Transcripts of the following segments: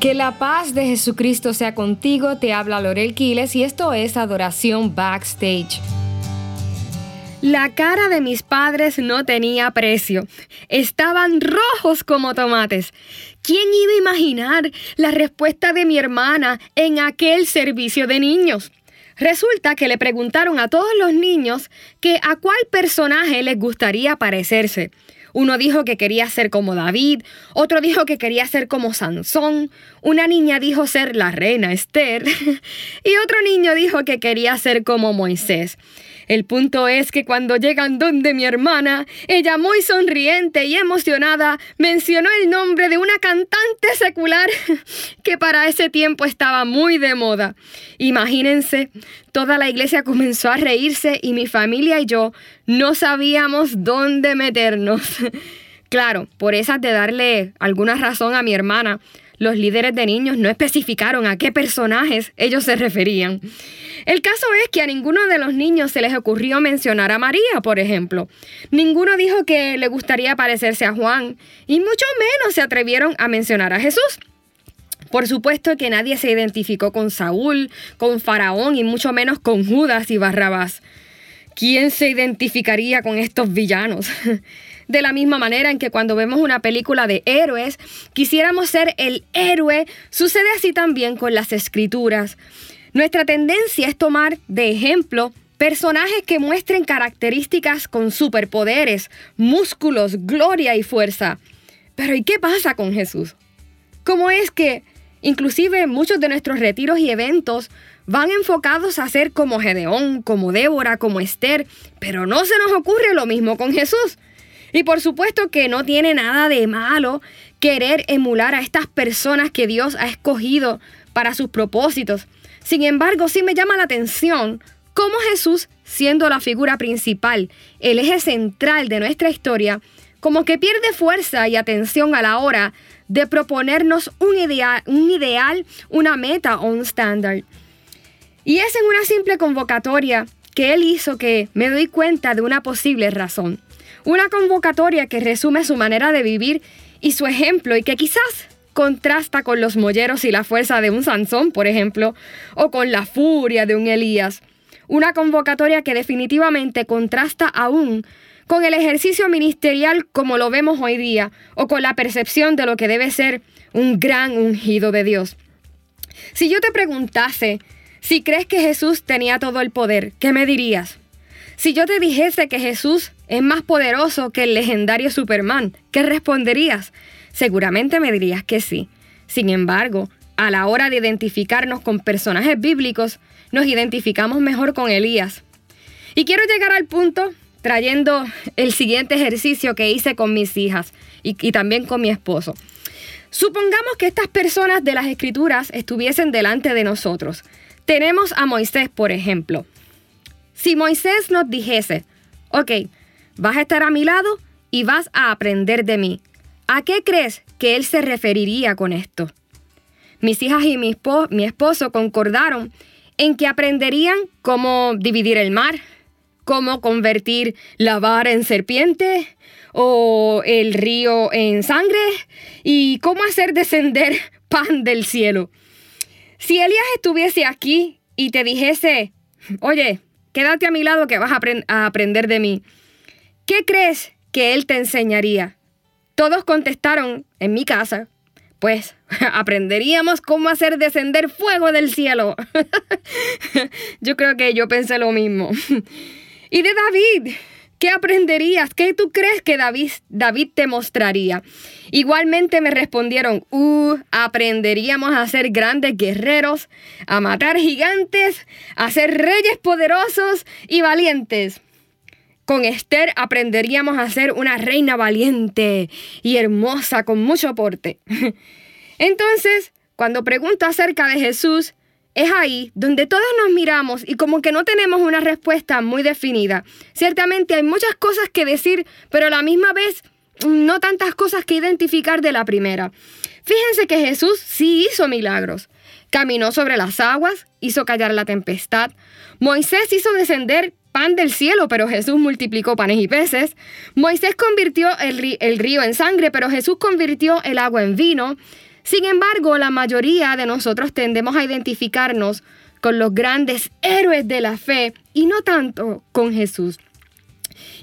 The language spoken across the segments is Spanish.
Que la paz de Jesucristo sea contigo, te habla Lorel Quiles y esto es Adoración Backstage. La cara de mis padres no tenía precio. Estaban rojos como tomates. ¿Quién iba a imaginar la respuesta de mi hermana en aquel servicio de niños? Resulta que le preguntaron a todos los niños que a cuál personaje les gustaría parecerse. Uno dijo que quería ser como David, otro dijo que quería ser como Sansón, una niña dijo ser la reina Esther y otro niño dijo que quería ser como Moisés. El punto es que cuando llegan donde mi hermana, ella muy sonriente y emocionada mencionó el nombre de una cantante secular que para ese tiempo estaba muy de moda. Imagínense, toda la iglesia comenzó a reírse y mi familia y yo no sabíamos dónde meternos. Claro, por esas de darle alguna razón a mi hermana, los líderes de niños no especificaron a qué personajes ellos se referían. El caso es que a ninguno de los niños se les ocurrió mencionar a María, por ejemplo. Ninguno dijo que le gustaría parecerse a Juan y mucho menos se atrevieron a mencionar a Jesús. Por supuesto que nadie se identificó con Saúl, con Faraón y mucho menos con Judas y Barrabás. ¿Quién se identificaría con estos villanos? De la misma manera en que cuando vemos una película de héroes, quisiéramos ser el héroe, sucede así también con las escrituras. Nuestra tendencia es tomar de ejemplo personajes que muestren características con superpoderes, músculos, gloria y fuerza. Pero ¿y qué pasa con Jesús? ¿Cómo es que inclusive muchos de nuestros retiros y eventos van enfocados a ser como Gedeón, como Débora, como Esther, pero no se nos ocurre lo mismo con Jesús? Y por supuesto que no tiene nada de malo querer emular a estas personas que Dios ha escogido para sus propósitos. Sin embargo, sí me llama la atención cómo Jesús, siendo la figura principal, el eje central de nuestra historia, como que pierde fuerza y atención a la hora de proponernos un ideal, un ideal una meta o un estándar. Y es en una simple convocatoria que él hizo que me doy cuenta de una posible razón. Una convocatoria que resume su manera de vivir y su ejemplo y que quizás contrasta con los molleros y la fuerza de un Sansón, por ejemplo, o con la furia de un Elías. Una convocatoria que definitivamente contrasta aún con el ejercicio ministerial como lo vemos hoy día, o con la percepción de lo que debe ser un gran ungido de Dios. Si yo te preguntase si crees que Jesús tenía todo el poder, ¿qué me dirías? Si yo te dijese que Jesús es más poderoso que el legendario Superman, ¿qué responderías? Seguramente me dirías que sí. Sin embargo, a la hora de identificarnos con personajes bíblicos, nos identificamos mejor con Elías. Y quiero llegar al punto trayendo el siguiente ejercicio que hice con mis hijas y, también con mi esposo. Supongamos que estas personas de las escrituras estuviesen delante de nosotros. Tenemos a Moisés, por ejemplo. Si Moisés nos dijese, ok, vas a estar a mi lado y vas a aprender de mí, ¿a qué crees que él se referiría con esto? Mis hijas y mi, esposo concordaron en que aprenderían cómo dividir el mar, cómo convertir la vara en serpiente o el río en sangre y cómo hacer descender pan del cielo. Si Elías estuviese aquí y te dijese, oye, Quédate a mi lado que vas a, aprender de mí. ¿Qué crees que él te enseñaría? Todos contestaron en mi casa, pues aprenderíamos cómo hacer descender fuego del cielo. yo creo que yo pensé lo mismo. y de David, ¿Qué aprenderías? ¿Qué tú crees que David, David te mostraría? Igualmente me respondieron, uh, aprenderíamos a ser grandes guerreros, a matar gigantes, a ser reyes poderosos y valientes. Con Esther aprenderíamos a ser una reina valiente y hermosa con mucho porte. Entonces, cuando pregunto acerca de Jesús, es ahí donde todos nos miramos y como que no tenemos una respuesta muy definida. Ciertamente hay muchas cosas que decir, pero a la misma vez no tantas cosas que identificar de la primera. Fíjense que Jesús sí hizo milagros. Caminó sobre las aguas, hizo callar la tempestad. Moisés hizo descender pan del cielo, pero Jesús multiplicó panes y peces. Moisés convirtió el río en sangre, pero Jesús convirtió el agua en vino. Sin embargo, la mayoría de nosotros tendemos a identificarnos con los grandes héroes de la fe y no tanto con Jesús.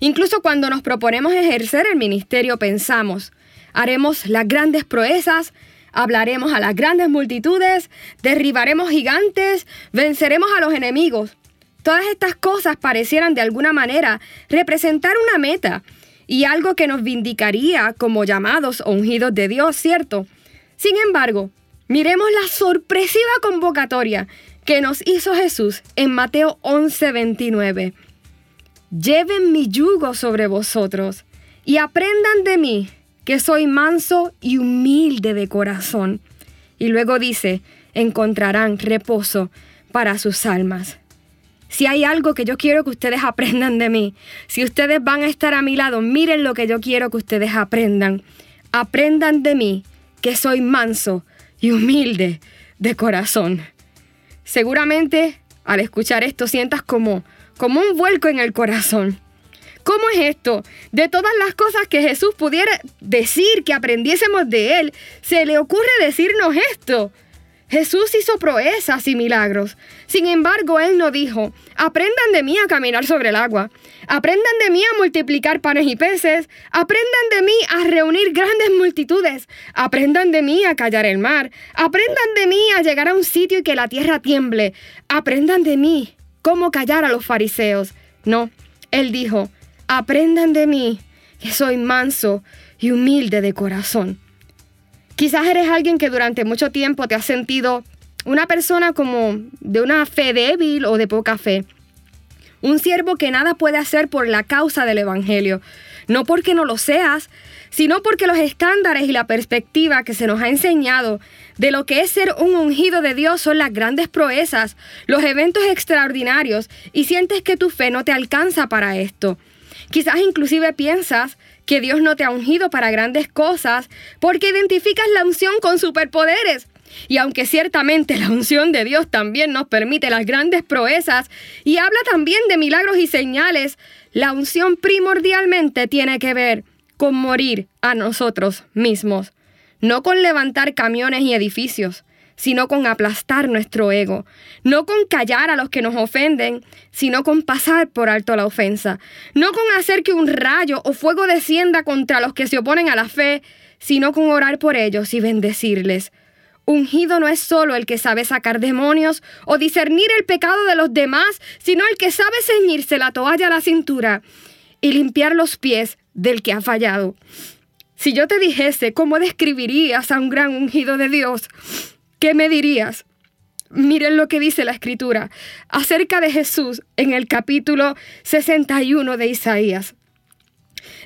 Incluso cuando nos proponemos ejercer el ministerio pensamos, haremos las grandes proezas, hablaremos a las grandes multitudes, derribaremos gigantes, venceremos a los enemigos. Todas estas cosas parecieran de alguna manera representar una meta y algo que nos vindicaría como llamados o ungidos de Dios, ¿cierto? Sin embargo, miremos la sorpresiva convocatoria que nos hizo Jesús en Mateo 11:29. Lleven mi yugo sobre vosotros y aprendan de mí, que soy manso y humilde de corazón. Y luego dice, encontrarán reposo para sus almas. Si hay algo que yo quiero que ustedes aprendan de mí, si ustedes van a estar a mi lado, miren lo que yo quiero que ustedes aprendan. Aprendan de mí, que soy manso y humilde de corazón. Seguramente al escuchar esto sientas como, como un vuelco en el corazón. ¿Cómo es esto? De todas las cosas que Jesús pudiera decir que aprendiésemos de Él, se le ocurre decirnos esto. Jesús hizo proezas y milagros. Sin embargo, Él no dijo, aprendan de mí a caminar sobre el agua, aprendan de mí a multiplicar panes y peces, aprendan de mí a reunir grandes multitudes, aprendan de mí a callar el mar, aprendan de mí a llegar a un sitio y que la tierra tiemble, aprendan de mí cómo callar a los fariseos. No, Él dijo, aprendan de mí que soy manso y humilde de corazón. Quizás eres alguien que durante mucho tiempo te has sentido una persona como de una fe débil o de poca fe. Un siervo que nada puede hacer por la causa del Evangelio. No porque no lo seas, sino porque los estándares y la perspectiva que se nos ha enseñado de lo que es ser un ungido de Dios son las grandes proezas, los eventos extraordinarios, y sientes que tu fe no te alcanza para esto. Quizás inclusive piensas que Dios no te ha ungido para grandes cosas porque identificas la unción con superpoderes. Y aunque ciertamente la unción de Dios también nos permite las grandes proezas y habla también de milagros y señales, la unción primordialmente tiene que ver con morir a nosotros mismos, no con levantar camiones y edificios, sino con aplastar nuestro ego, no con callar a los que nos ofenden, sino con pasar por alto la ofensa, no con hacer que un rayo o fuego descienda contra los que se oponen a la fe, sino con orar por ellos y bendecirles. Ungido no es solo el que sabe sacar demonios o discernir el pecado de los demás, sino el que sabe ceñirse la toalla a la cintura y limpiar los pies del que ha fallado. Si yo te dijese cómo describirías a un gran ungido de Dios, ¿qué me dirías? Miren lo que dice la escritura acerca de Jesús en el capítulo 61 de Isaías.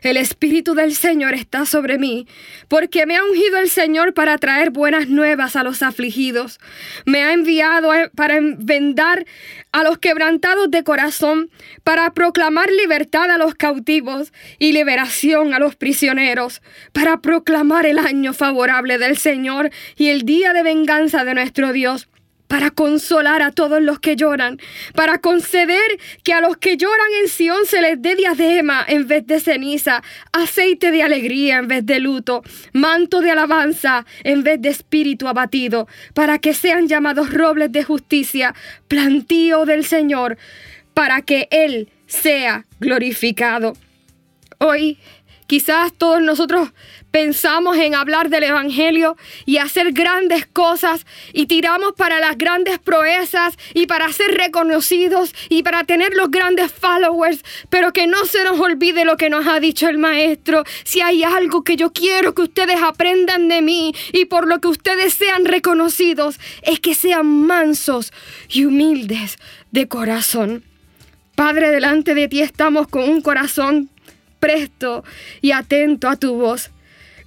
El Espíritu del Señor está sobre mí, porque me ha ungido el Señor para traer buenas nuevas a los afligidos. Me ha enviado para vendar a los quebrantados de corazón, para proclamar libertad a los cautivos y liberación a los prisioneros, para proclamar el año favorable del Señor y el día de venganza de nuestro Dios para consolar a todos los que lloran, para conceder que a los que lloran en Sión se les dé diadema en vez de ceniza, aceite de alegría en vez de luto, manto de alabanza en vez de espíritu abatido, para que sean llamados robles de justicia, plantío del Señor, para que Él sea glorificado. Hoy quizás todos nosotros pensamos en hablar del Evangelio y hacer grandes cosas y tiramos para las grandes proezas y para ser reconocidos y para tener los grandes followers, pero que no se nos olvide lo que nos ha dicho el Maestro. Si hay algo que yo quiero que ustedes aprendan de mí y por lo que ustedes sean reconocidos, es que sean mansos y humildes de corazón. Padre, delante de ti estamos con un corazón presto y atento a tu voz.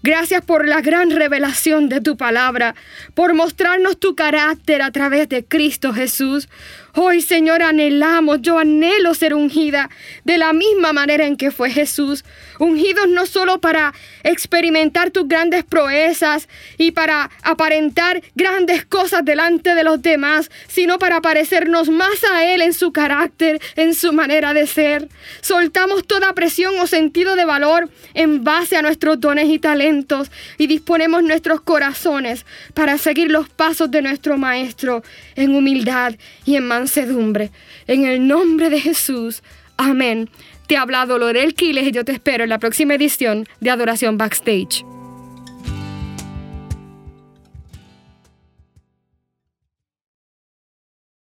Gracias por la gran revelación de tu palabra, por mostrarnos tu carácter a través de Cristo Jesús. Hoy, Señor, anhelamos, yo anhelo ser ungida de la misma manera en que fue Jesús. Ungidos no solo para experimentar tus grandes proezas y para aparentar grandes cosas delante de los demás, sino para parecernos más a Él en su carácter, en su manera de ser. Soltamos toda presión o sentido de valor en base a nuestros dones y talentos y disponemos nuestros corazones para seguir los pasos de nuestro Maestro en humildad y en mansedumbre. En el nombre de Jesús. Amén. Te ha hablado Lorel Quiles y yo te espero en la próxima edición de Adoración Backstage.